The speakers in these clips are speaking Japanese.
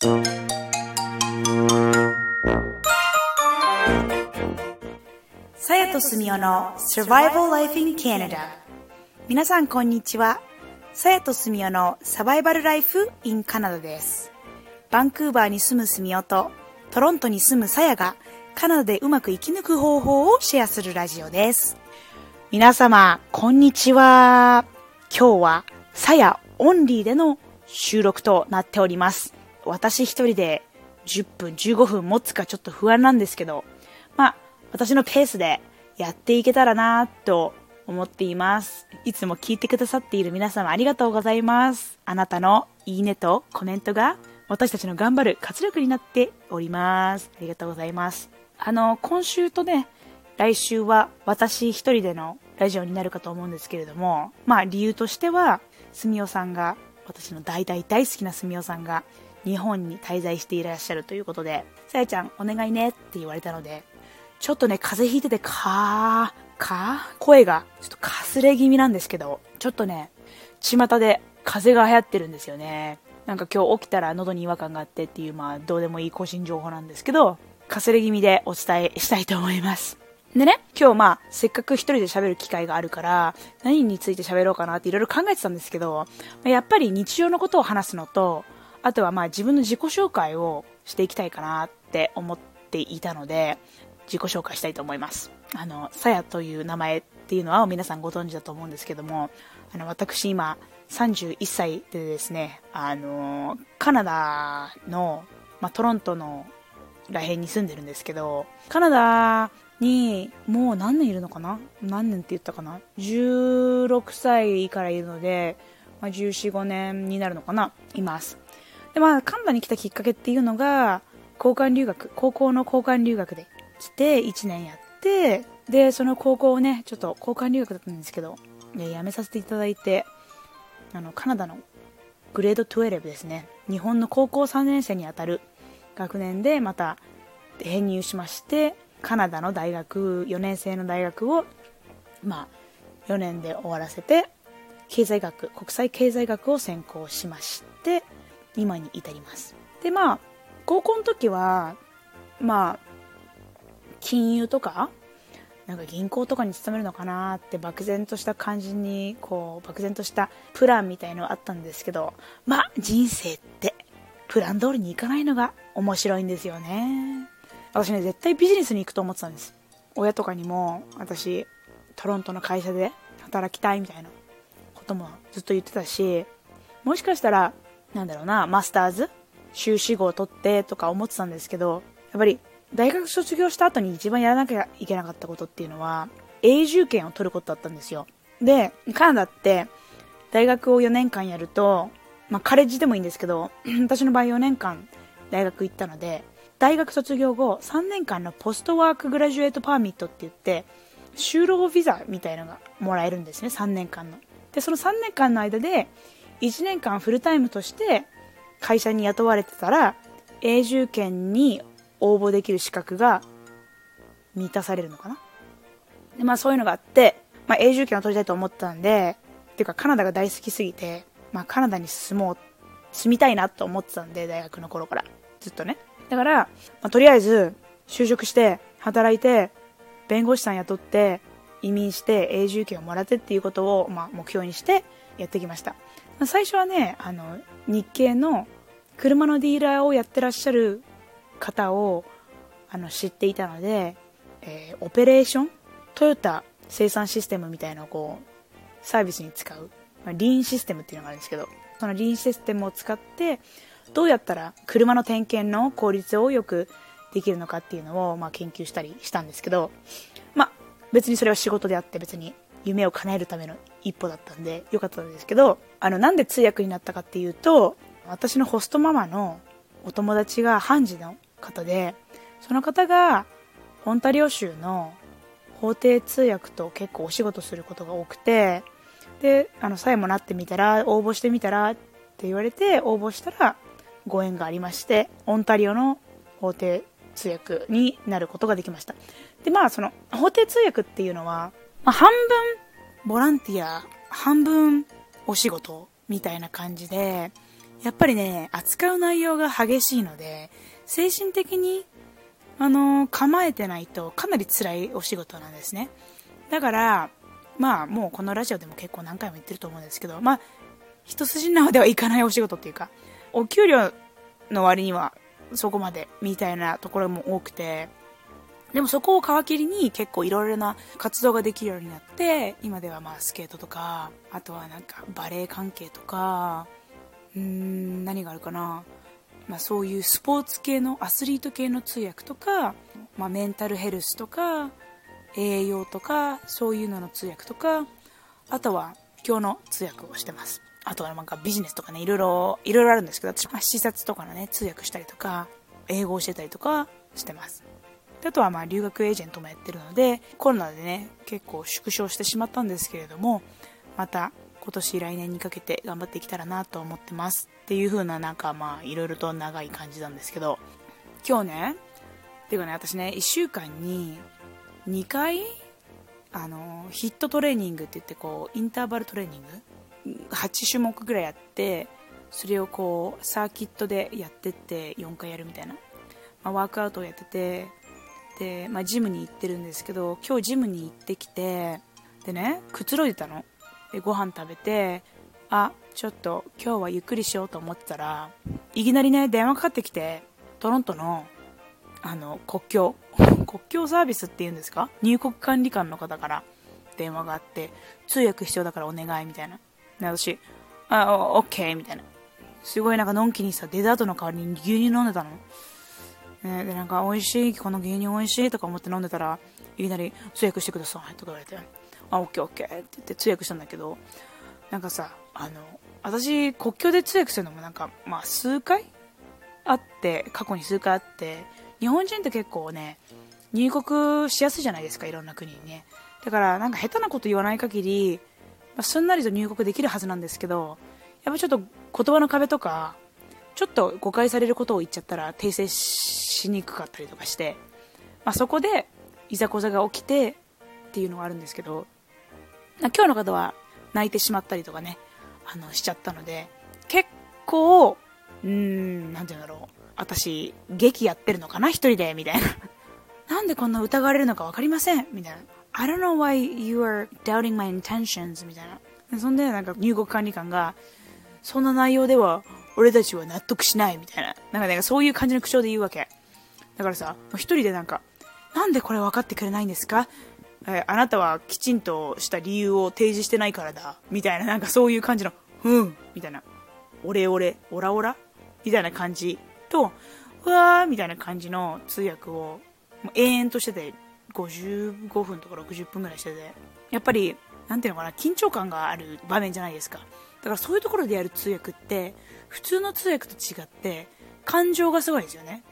さやとすみおの Survival Life in Canada 皆さんこんにちは。さやとすみおのサバイバルライフ in カナダです。バンクーバーに住むすみおとトロントに住むさやがカナダでうまく生き抜く方法をシェアするラジオです。皆様こんにちは。今日はさやオンリーでの収録となっております。私一人で10分15分持つかちょっと不安なんですけどまあ私のペースでやっていけたらなと思っています。いつも聞いてくださっている皆様ありがとうございます。あなたのいいねとコメントが私たちの頑張る活力になっております。ありがとうございます。あの、今週とね、来週は私一人でのラジオになるかと思うんですけれども、まあ理由としては、すみおさんが、私の大大大好きなすみおさんが日本に滞在していらっしゃるということで、さやちゃんお願いねって言われたので、ちょっとね、風邪ひいてて、かー、か声が、ちょっとかすれ気味なんですけど、ちょっとね、巷で風邪が流行ってるんですよね。なんか今日起きたら喉に違和感があってっていう、まあ、どうでもいい個人情報なんですけど、かすれ気味でお伝えしたいと思います。でね、今日まあ、せっかく一人で喋る機会があるから、何について喋ろうかなっていろいろ考えてたんですけど、やっぱり日常のことを話すのと、あとはまあ自分の自己紹介をしていきたいかなって思っていたので、自己紹介したいと思います。あの、さやという名前っていうのは皆さんご存知だと思うんですけども、あの、私今31歳でですね、あの、カナダの、まあ、トロントのらへんに住んでるんですけど、カナダにもう何年いるのかな？何年って言ったかな ?16 歳からいるので、まあ、14、5年になるのかな？います。で、まあ、カナダに来たきっかけっていうのが、交換留学、高校の交換留学で来て1年やってでその高校をねちょっと交換留学だったんですけど辞めさせていただいてあのカナダのグレード12ですね。日本の高校3年生にあたる学年でまた編入しましてカナダの大学4年生の大学をまあ4年で終わらせて経済学国際経済学を専攻しまして今に至ります。でまあ高校の時はまあ金融とかなんか銀行とかに勤めるのかなって漠然とした感じにこう漠然としたプランみたいのあったんですけどまあ人生ってプラン通りにいかないのが面白いんですよね。私ね絶対ビジネスに行くと思ってたんです。親とかにも私トロントの会社で働きたいみたいなこともずっと言ってたしもしかしたらなんだろうなマスターズ？修士号を取ってとか思ってたんですけどやっぱり大学卒業した後に一番やらなきゃいけなかったことっていうのは、永住権を取ることだったんですよ。で、カナダって、大学を4年間やると、まあ、カレッジでもいいんですけど、私の場合4年間大学行ったので、大学卒業後3年間のポストワークグラジュエートパーミットって言って、就労ビザみたいのがもらえるんですね、3年間の。で、その3年間の間で、1年間フルタイムとして会社に雇われてたら、永住権に応募できる資格が満たされるのかな？で、まあそういうのがあって、まあ永住権を取りたいと思ったんで、っていうかカナダが大好きすぎて、まあカナダに住もう、住みたいなと思ってたんで、大学の頃から。ずっとね。だから、まあ、とりあえず、就職して、働いて、弁護士さん雇って、移民して永住権をもらってっていうことを、まあ、目標にしてやってきました。最初はね、あの、日系の車のディーラーをやってらっしゃる方をあの知っていたので、えー、オペレーショントヨタ生産システムみたいなこうサービスに使う、まあ、リーンシステムっていうのがあるんですけどそのリーンシステムを使ってどうやったら車の点検の効率をよくできるのかっていうのを、まあ、研究したりしたんですけど、別にそれは仕事であって別に夢を叶えるための一歩だったんでよかったんですけどあのなんで通訳になったかっていうと私のホストママのお友達が判事の方でその方がオンタリオ州の法廷通訳と結構お仕事することが多くてであのさえもなってみたら応募してみたらって言われて応募したらご縁がありましてオンタリオの法廷通訳になることができましたでまあその法廷通訳っていうのは、まあ、半分ボランティア半分お仕事みたいな感じでやっぱりね、扱う内容が激しいので、精神的に、あの構えてないとかなり辛いお仕事なんですね。だから、まあ、もうこのラジオでも結構何回も言ってると思うんですけど、まあ、一筋縄ではいかないお仕事っていうか、お給料の割にはそこまでみたいなところも多くて、でもそこを皮切りに結構いろいろな活動ができるようになって、今ではまあスケートとか、あとはなんかバレエ関係とか、うーん、何があるかな。まあそういうスポーツ系の、アスリート系の通訳とか、まあメンタルヘルスとか、栄養とか、そういうのの通訳とか、あとは今日の通訳をしてます。あとはなんかビジネスとかね、いろいろ、いろいろあるんですけど、私、は視察とかのね、通訳したりとか、英語を教えたりとかしてます。あとはまあ留学エージェントもやってるので、コロナでね、結構縮小してしまったんですけれども、また今年来年にかけて頑張っていけたらなと思ってます。っていう風ななんかまあいろいろと長い感じなんですけど、今日ね、ていうかね、私ね、1週間に2回、あの、ヒットトレーニングって言ってこう、インターバルトレーニング ?8 種目ぐらいやって、それをこう、サーキットでやってって4回やるみたいな。まあ、ワークアウトをやってて、で、まあ、ジムに行ってるんですけど今日ジムに行ってきてでねくつろいでたのでご飯食べてあちょっと今日はゆっくりしようと思ってたらいきなりね電話かかってきてトロントのあの国境 国境サービスっていうんですか？入国管理官の方から電話があって通訳必要だからお願いみたいなで私。あオッケーみたいな。すごいなんかのんきにさデザートの代わりに牛乳飲んでたの？ね、で、なんか、美味しい、この牛乳美味しいとか思って飲んでたら、いきなり通訳してくださいとか言われて、あ、オッケーオッケーって言って通訳したんだけど、なんかさ、あの、私、国境で通訳するのもなんか、まあ、数回あって、過去に数回あって、日本人って結構ね、入国しやすいじゃないですか、いろんな国にね。だから、なんか下手なこと言わない限り、すんなりと入国できるはずなんですけど、やっぱちょっと言葉の壁とか、ちょっと誤解されることを言っちゃったら訂正しにくかったりとかして、まあ、そこでいざこざが起きてっていうのがあるんですけど今日の方は泣いてしまったりとかねあのしちゃったので結構うーん何て言うんだろう私劇やってるのかな一人でみたいな。なんでこんな疑われるのか分かりませんみたいな。I don't know why you are doubting my intentions みたいなそんでなんか入国管理官がそんな内容では俺たちは納得しないみたいな。なんかね、そういう感じの口調で言うわけ。だからさ、一人でなんか、なんでこれ分かってくれないんですか？えあなたはきちんとした理由を提示してないからだ。みたいな、なんかそういう感じの、うん、みたいな。オレオレ、オラオラみたいな感じと、うわーみたいな感じの通訳を、もう永遠としてて、55分とか60分ぐらいしてて、やっぱり、なんていうのかな、緊張感がある場面じゃないですか。だからそういうところでやる通訳って、普通の通訳と違って、感情がすごいですよね。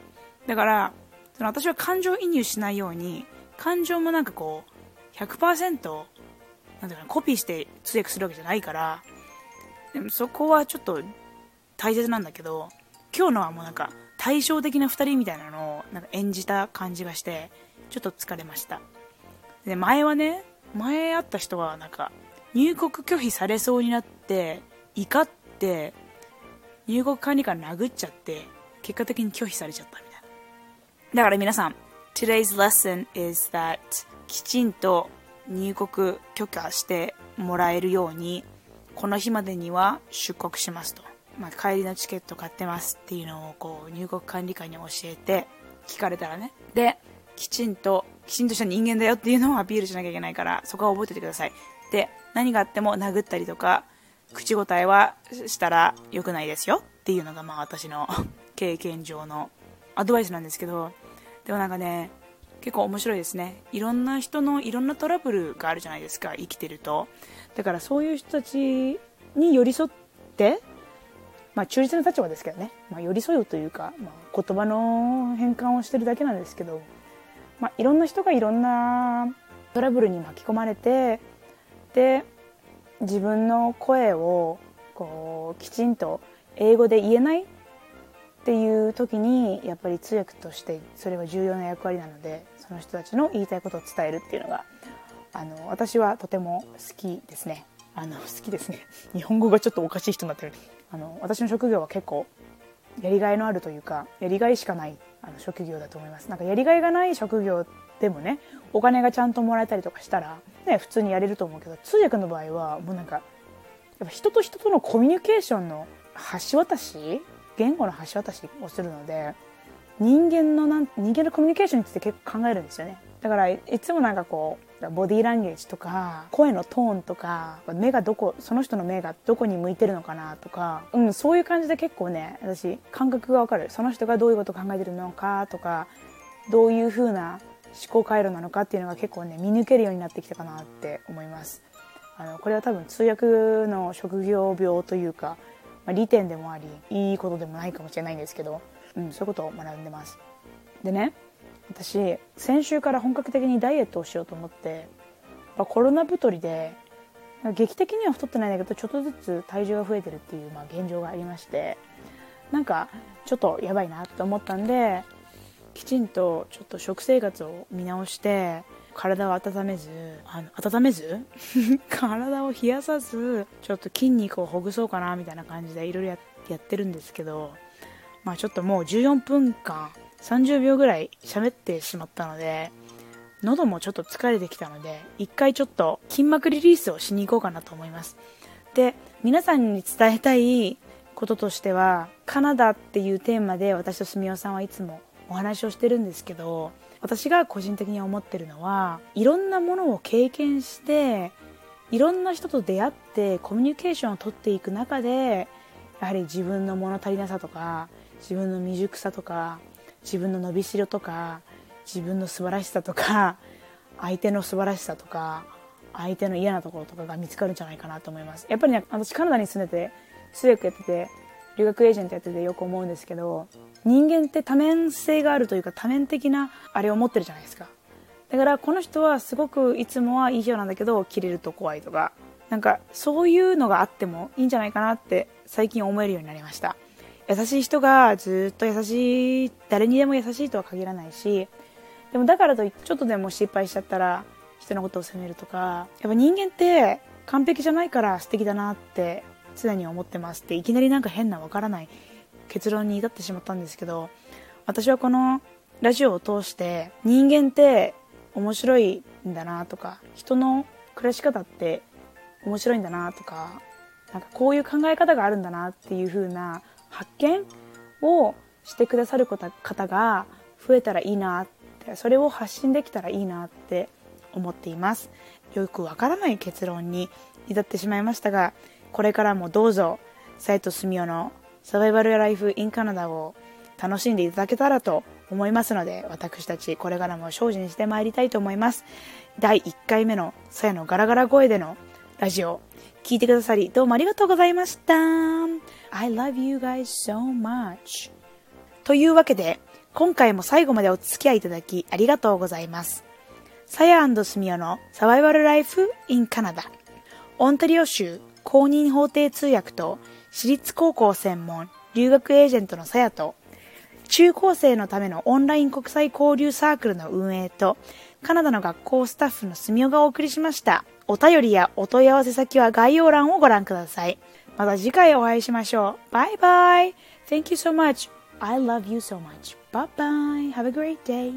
だから、その私は感情移入しないように、感情もなんかこう、100%、なんていうかコピーして通訳するわけじゃないから、でもそこはちょっと大切なんだけど、今日のはもうなんか対照的な2人みたいなのをなんか演じた感じがして、ちょっと疲れました。で、前はね、前会った人はなんか入国拒否されそうになって怒って入国管理官殴っちゃって結果的に拒否されちゃったみたいな。だから皆さん Today's lesson is that きちんと入国許可してもらえるようにこの日までには出国しますと、まあ、帰りのチケット買ってますっていうのをこう入国管理官に教えて聞かれたらね。できちんときちんとした人間だよっていうのをアピールしなきゃいけないからそこは覚えててください。で何があっても殴ったりとか口答えはしたら良くないですよ。っていうのがまあ私の 経験上のアドバイスなんですけど。でもなんかね結構面白いですね。いろんな人のいろんなトラブルがあるじゃないですか生きてると。だからそういう人たちに寄り添ってまあ中立な立場ですけどね、まあ、寄り添うというか、まあ、言葉の変換をしてるだけなんですけど、まあ、いろんな人がいろんなトラブルに巻き込まれてで自分の声をこうきちんと英語で言えないっていう時にやっぱり通訳としてそれは重要な役割なのでその人たちの言いたいことを伝えるっていうのがあの私はとても好きですね。あの好きですね。日本語がちょっとおかしい人になってる。あの私の職業は結構やりがいのあるというかやりがいしかないあの職業だと思います。なんかやりがいがない職業でもねお金がちゃんともらえたりとかしたら、ね、普通にやれると思うけど通訳の場合はもうなんかやっぱ人と人とのコミュニケーションの橋渡し言語の橋渡しをするので人間のなん人間のコミュニケーションについて結構考えるんですよね。だからいつもなんかこうボディーランゲージとか声のトーンとか目がどこその人の目がどこに向いてるのかなとか、うん、そういう感じで結構ね私感覚がわかる。その人がどういうことを考えてるのかとかどういう風な思考回路なのかっていうのが結構ね見抜けるようになってきたかなって思います。あのこれは多分通訳の職業病というか、まあ、利点でもありいいことでもないかもしれないんですけど、うん、そういうことを学んでます。でね私先週から本格的にダイエットをしようと思ってコロナ太りで劇的には太ってないんだけどちょっとずつ体重が増えてるっていう、まあ、現状がありましてなんかちょっとやばいなと思ったんできちんとちょっと食生活を見直して体を温めずあの温めず？体を冷やさずちょっと筋肉をほぐそうかなみたいな感じでいろいろやってるんですけどまあちょっともう14分間30秒ぐらい喋ってしまったので、喉もちょっと疲れてきたので、一回ちょっと筋膜リリースをしに行こうかなと思います。で、皆さんに伝えたいこととしては、カナダっていうテーマで私とすみおさんはいつもお話をしてるんですけど、私が個人的に思ってるのは、いろんなものを経験して、いろんな人と出会ってコミュニケーションをとっていく中で、やはり自分の物足りなさとか、自分の未熟さとか、自分の伸びしろとか自分の素晴らしさとか 相手の素晴らしさとか相手の嫌なところとかが見つかるんじゃないかなと思います。やっぱりね私カナダに住んでて通訳やってて留学エージェントやっててよく思うんですけど人間って多面性があるというか多面的なあれを持ってるじゃないですか。だからこの人はすごくいつもはいい人なんだけど切れると怖いとかなんかそういうのがあってもいいんじゃないかなって最近思えるようになりました。優しい人がずっと優しい誰にでも優しいとは限らないしでもだからといってちょっとでも失敗しちゃったら人のことを責めるとかやっぱ人間って完璧じゃないから素敵だなって常に思ってますっていきなりなんか変なわからない結論に至ってしまったんですけど私はこのラジオを通して人間って面白いんだなとか人の暮らし方って面白いんだなとかなんかこういう考え方があるんだなっていう風な発見をしてくださる方が増えたらいいなってそれを発信できたらいいなって思っています。よくわからない結論に至ってしまいましたがこれからもどうぞ斉藤澄夫のサバイバルライフインカナダを楽しんでいただけたらと思いますので私たちこれからも精進してまいりたいと思います。第1回目のさやのガラガラ声でのラジオ聞いてくださりどうもありがとうございました。I love you guys so much. というわけで今回も最後までお付き合いいただきありがとうございます。サヤスミオのサバイバルライフインカナダオンタリオ州公認法定通訳と私立高校専門留学エージェントのさやと中高生のためのオンライン国際交流サークルの運営とカナダの学校スタッフのすみおがお送りしました。お便りやお問い合わせ先は概要欄をご覧ください。また次回お会いしましょう。バイバイ Thank you so much. I love you so much. Bye bye. Have a great day.